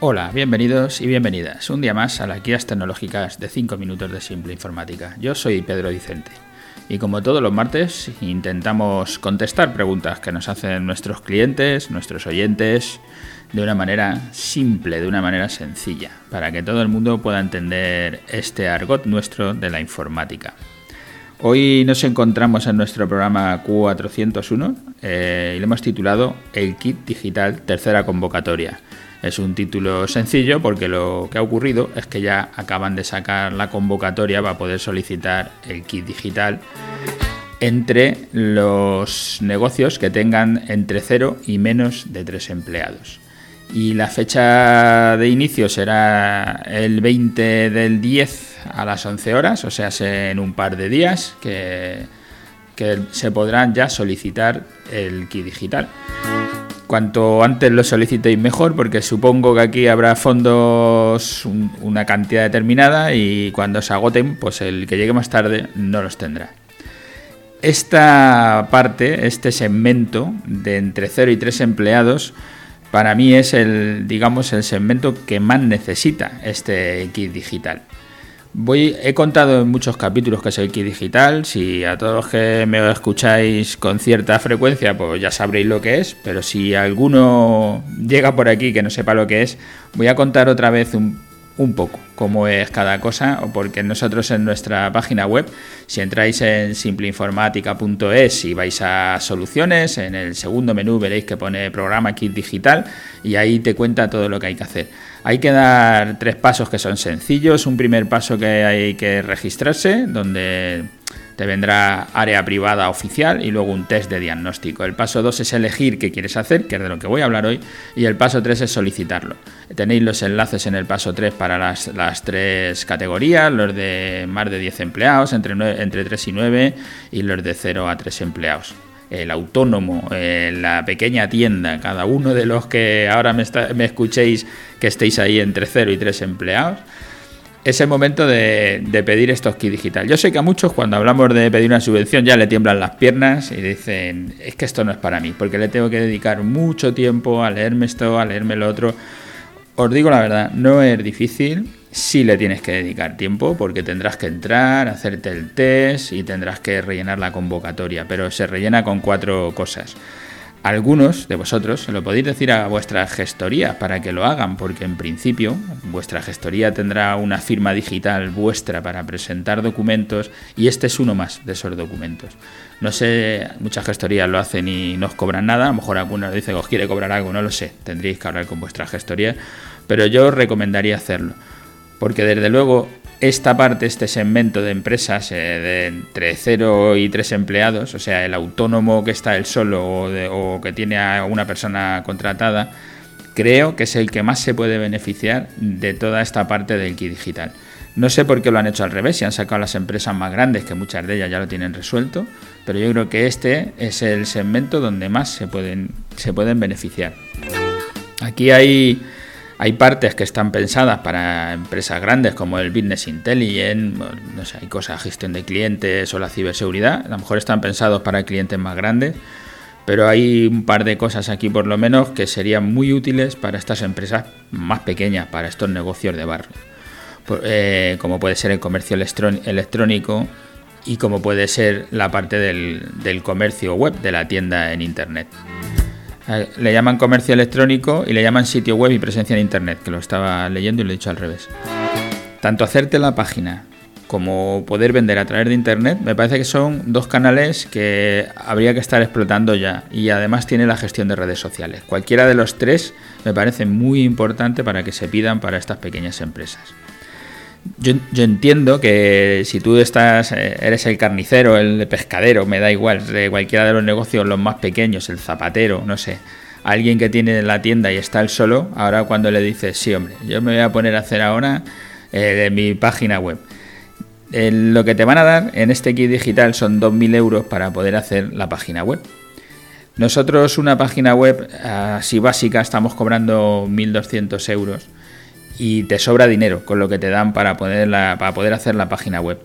Hola, bienvenidos y bienvenidas un día más a las guías tecnológicas de 5 minutos de simple informática. Yo soy Pedro Vicente y como todos los martes intentamos contestar preguntas que nos hacen nuestros clientes, nuestros oyentes, de una manera simple, de una manera sencilla, para que todo el mundo pueda entender este argot nuestro de la informática. Hoy nos encontramos en nuestro programa Q401 eh, y le hemos titulado El Kit Digital Tercera Convocatoria. Es un título sencillo porque lo que ha ocurrido es que ya acaban de sacar la convocatoria para poder solicitar el kit digital entre los negocios que tengan entre 0 y menos de 3 empleados y la fecha de inicio será el 20 del 10 a las 11 horas, o sea, en un par de días que, que se podrán ya solicitar el kit digital. Cuanto antes lo solicitéis mejor, porque supongo que aquí habrá fondos una cantidad determinada y cuando se agoten, pues el que llegue más tarde no los tendrá. Esta parte, este segmento de entre 0 y 3 empleados, para mí es el, digamos, el segmento que más necesita este kit digital. He contado en muchos capítulos que es el kit digital. Si a todos los que me escucháis con cierta frecuencia, pues ya sabréis lo que es. Pero si alguno llega por aquí que no sepa lo que es, voy a contar otra vez un un poco cómo es cada cosa, porque nosotros en nuestra página web, si entráis en simpleinformática.es y vais a soluciones, en el segundo menú veréis que pone programa kit digital y ahí te cuenta todo lo que hay que hacer. Hay que dar tres pasos que son sencillos. Un primer paso que hay que registrarse, donde te vendrá área privada oficial y luego un test de diagnóstico. El paso 2 es elegir qué quieres hacer, que es de lo que voy a hablar hoy, y el paso 3 es solicitarlo. Tenéis los enlaces en el paso 3 para las, tres categorías, los de más de 10 empleados, entre, entre 3 y 9, y los de 0 a 3 empleados el autónomo, eh, la pequeña tienda, cada uno de los que ahora me, me, escuchéis que estéis ahí entre 0 y 3 empleados, es el momento de, pedir estos kits digital. Yo sé que a muchos cuando hablamos de pedir una subvención ya le tiemblan las piernas y dicen, es que esto no es para mí, porque le tengo que dedicar mucho tiempo a leerme esto, a leerme lo otro. Os digo la verdad, no es difícil, sí le tienes que dedicar tiempo porque tendrás que entrar, hacerte el test y tendrás que rellenar la convocatoria, pero se rellena con cuatro cosas. Algunos de vosotros lo podéis decir a vuestra gestoría para que lo hagan, porque en principio vuestra gestoría tendrá una firma digital vuestra para presentar documentos y este es uno más de esos documentos. No sé, muchas gestorías lo hacen y no os cobran nada, a lo mejor alguna dice que os quiere cobrar algo, no lo sé, tendréis que hablar con vuestra gestoría, pero yo os recomendaría hacerlo, porque desde luego esta parte, este segmento de empresas eh, de entre 0 y 3 empleados, o sea, el autónomo que está él solo o, que tiene a una persona contratada, creo que es el que más se puede beneficiar de toda esta parte del kit digital. No sé por qué lo han hecho al revés, y han sacado las empresas más grandes, que muchas de ellas ya lo tienen resuelto, pero yo creo que este es el segmento donde más se pueden, se pueden beneficiar. Aquí hay hay partes que están pensadas para empresas grandes como el Business Intelligence, no sé, hay cosas, gestión de clientes o la ciberseguridad. A lo mejor están pensados para clientes más grandes, pero hay un par de cosas aquí por lo menos que serían muy útiles para estas empresas más pequeñas, para estos negocios de barrio. Eh, como puede ser el comercio electrónico y como puede ser la parte del comercio web, de la tienda en Internet. Le llaman comercio electrónico y le llaman sitio web y presencia en Internet, que lo estaba leyendo y lo he dicho al revés. Tanto hacerte la página como poder vender a través de Internet, me parece que son dos canales que habría que estar explotando ya. Y además tiene la gestión de redes sociales. Cualquiera de los tres me parece muy importante para que se pidan para estas pequeñas empresas. Yo, entiendo que si tú estás, eh, eres el carnicero, el pescadero, me da igual, de cualquiera de los negocios, los más pequeños, el zapatero, no sé, alguien que tiene la tienda y está él solo, ahora cuando le dices, sí, hombre, yo me voy a poner a hacer ahora eh, mi página web. lo que te van a dar en este kit digital son 2.000 euros para poder hacer la página web. Nosotros una página web así básica estamos cobrando 1.200 euros y te sobra dinero con lo que te dan para poder, para poder hacer la página web.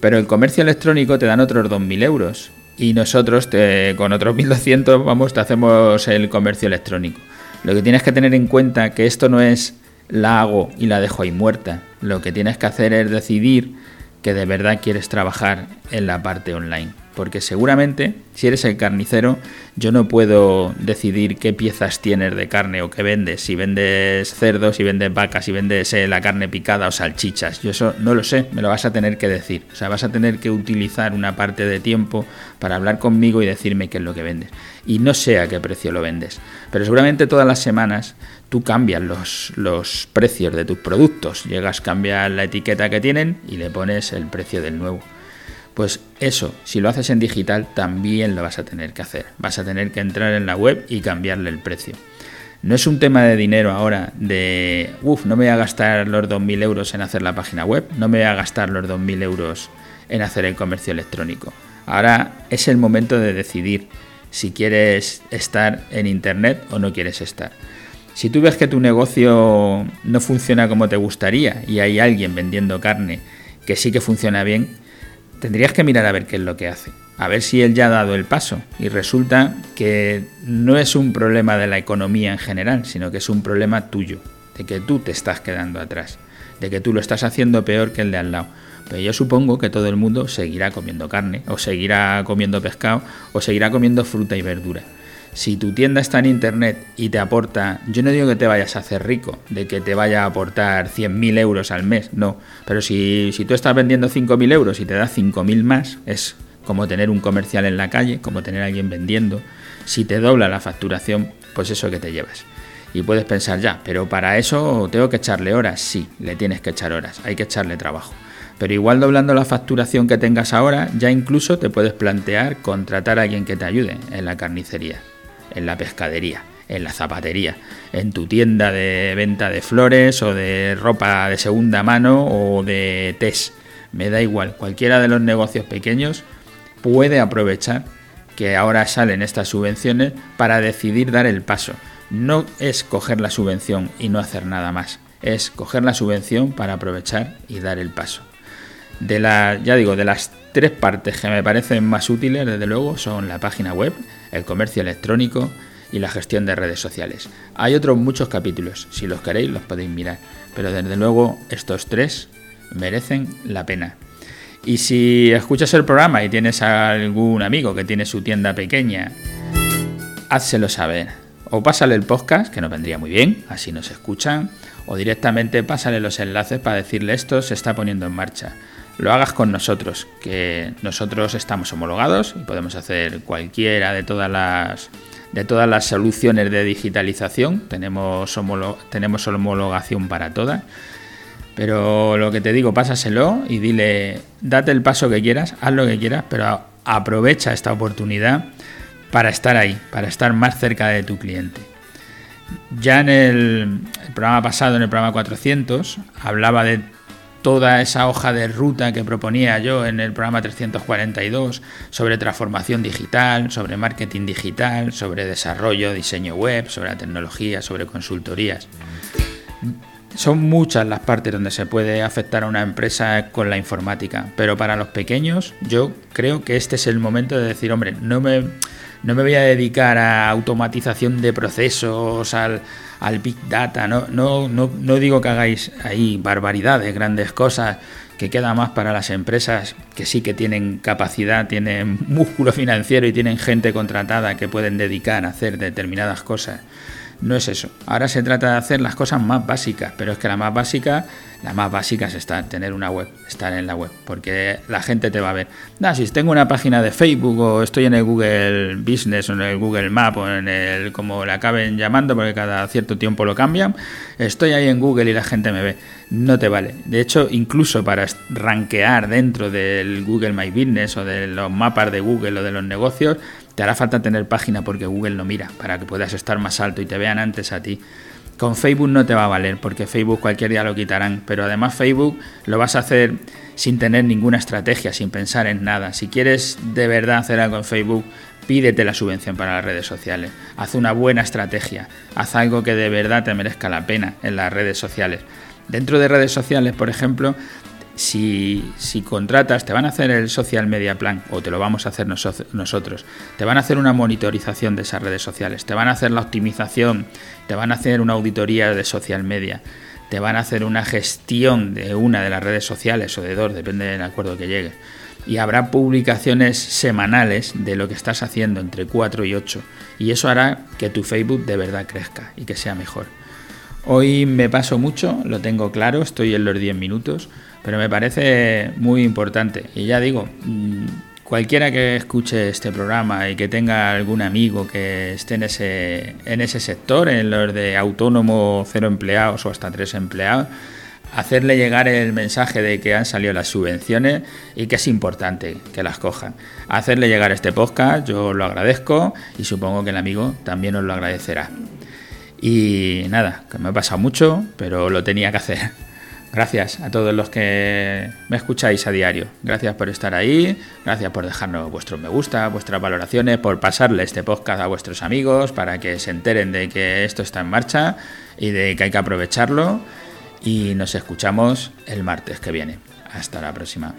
Pero el comercio electrónico te dan otros 2.000 euros y nosotros con otros 1.200 vamos, te hacemos el comercio electrónico. Lo que tienes que tener en cuenta que esto no es la hago y la dejo ahí muerta. Lo que tienes que hacer es decidir que de verdad quieres trabajar en la parte online porque seguramente si eres el carnicero yo no puedo decidir qué piezas tienes de carne o qué vendes, si vendes cerdos, si vendes vacas, si vendes eh, la carne picada o salchichas, yo eso no lo sé, me lo vas a tener que decir, o sea, vas a tener que utilizar una parte de tiempo para hablar conmigo y decirme qué es lo que vendes. Y no sé a qué precio lo vendes, pero seguramente todas las semanas tú cambias los, los precios de tus productos, llegas, cambiar la etiqueta que tienen y le pones el precio del nuevo. Pues eso, si lo haces en digital, también lo vas a tener que hacer. Vas a tener que entrar en la web y cambiarle el precio. No es un tema de dinero ahora, de, uff, no me voy a gastar los 2.000 euros en hacer la página web, no me voy a gastar los 2.000 euros en hacer el comercio electrónico. Ahora es el momento de decidir si quieres estar en Internet o no quieres estar. Si tú ves que tu negocio no funciona como te gustaría y hay alguien vendiendo carne que sí que funciona bien, tendrías que mirar a ver qué es lo que hace, a ver si él ya ha dado el paso. Y resulta que no es un problema de la economía en general, sino que es un problema tuyo, de que tú te estás quedando atrás, de que tú lo estás haciendo peor que el de al lado. Pero yo supongo que todo el mundo seguirá comiendo carne, o seguirá comiendo pescado, o seguirá comiendo fruta y verdura si tu tienda está en internet y te aporta, yo no digo que te vayas a hacer rico, de que te vaya a aportar 100.000 euros al mes, no, pero si, si tú estás vendiendo 5.000 euros y te da 5.000 más, es como tener un comercial en la calle, como tener a alguien vendiendo, si te dobla la facturación, pues eso que te llevas. Y puedes pensar ya, pero para eso tengo que echarle horas, sí, le tienes que echar horas, hay que echarle trabajo. Pero igual doblando la facturación que tengas ahora, ya incluso te puedes plantear contratar a alguien que te ayude en la carnicería en la pescadería, en la zapatería, en tu tienda de venta de flores o de ropa de segunda mano o de test. Me da igual, cualquiera de los negocios pequeños puede aprovechar que ahora salen estas subvenciones para decidir dar el paso. No es coger la subvención y no hacer nada más, es coger la subvención para aprovechar y dar el paso. De la, ya digo, de las tres partes que me parecen más útiles, desde luego, son la página web, el comercio electrónico y la gestión de redes sociales. Hay otros muchos capítulos, si los queréis los podéis mirar, pero desde luego estos tres merecen la pena. Y si escuchas el programa y tienes algún amigo que tiene su tienda pequeña, házselo saber. O pásale el podcast, que nos vendría muy bien, así nos escuchan, o directamente pásale los enlaces para decirle esto se está poniendo en marcha lo hagas con nosotros, que nosotros estamos homologados y podemos hacer cualquiera de todas las de todas las soluciones de digitalización, tenemos, tenemos homologación para todas. Pero lo que te digo, pásaselo y dile, date el paso que quieras, haz lo que quieras, pero aprovecha esta oportunidad para estar ahí, para estar más cerca de tu cliente. Ya en el, el programa pasado, en el programa 400, hablaba de toda esa hoja de ruta que proponía yo en el programa 342 sobre transformación digital, sobre marketing digital, sobre desarrollo, diseño web, sobre la tecnología, sobre consultorías. Son muchas las partes donde se puede afectar a una empresa con la informática, pero para los pequeños yo creo que este es el momento de decir, hombre, no me, no me voy a dedicar a automatización de procesos, al, al Big Data. No, no, no, no digo que hagáis ahí barbaridades, grandes cosas, que queda más para las empresas que sí que tienen capacidad, tienen músculo financiero y tienen gente contratada que pueden dedicar a hacer determinadas cosas. No es eso. Ahora se trata de hacer las cosas más básicas, pero es que la más básica la más básica es estar, tener una web, estar en la web, porque la gente te va a ver. Nah, si tengo una página de Facebook o estoy en el Google Business o en el Google Map o en el, como le acaben llamando, porque cada cierto tiempo lo cambian, estoy ahí en Google y la gente me ve. No te vale. De hecho, incluso para rankear dentro del Google My Business o de los mapas de Google o de los negocios, te hará falta tener página porque Google lo mira, para que puedas estar más alto y te vean antes a ti. Con Facebook no te va a valer porque Facebook cualquier día lo quitarán, pero además Facebook lo vas a hacer sin tener ninguna estrategia, sin pensar en nada. Si quieres de verdad hacer algo en Facebook, pídete la subvención para las redes sociales. Haz una buena estrategia, haz algo que de verdad te merezca la pena en las redes sociales. Dentro de redes sociales, por ejemplo, si, contratas, te van a hacer el social media plan o te lo vamos a hacer nosotros, te van a hacer una monitorización de esas redes sociales, te van a hacer la optimización, te van a hacer una auditoría de social media. te van a hacer una gestión de una de las redes sociales o de dos, depende del acuerdo que llegue. Y habrá publicaciones semanales de lo que estás haciendo entre 4 y 8. Y eso hará que tu Facebook de verdad crezca y que sea mejor. Hoy me paso mucho, lo tengo claro, estoy en los 10 minutos, pero me parece muy importante. Y ya digo, mm, cualquiera que escuche este programa y que tenga algún amigo que esté en ese, en ese sector, en los de autónomo, cero empleados o hasta tres empleados, hacerle llegar el mensaje de que han salido las subvenciones y que es importante que las cojan. Hacerle llegar este podcast, yo lo agradezco y supongo que el amigo también os lo agradecerá. Y nada, que me ha pasado mucho, pero lo tenía que hacer. Gracias a todos los que me escucháis a diario. Gracias por estar ahí, gracias por dejarnos vuestros me gusta, vuestras valoraciones, por pasarle este podcast a vuestros amigos para que se enteren de que esto está en marcha y de que hay que aprovecharlo. Y nos escuchamos el martes que viene. Hasta la próxima.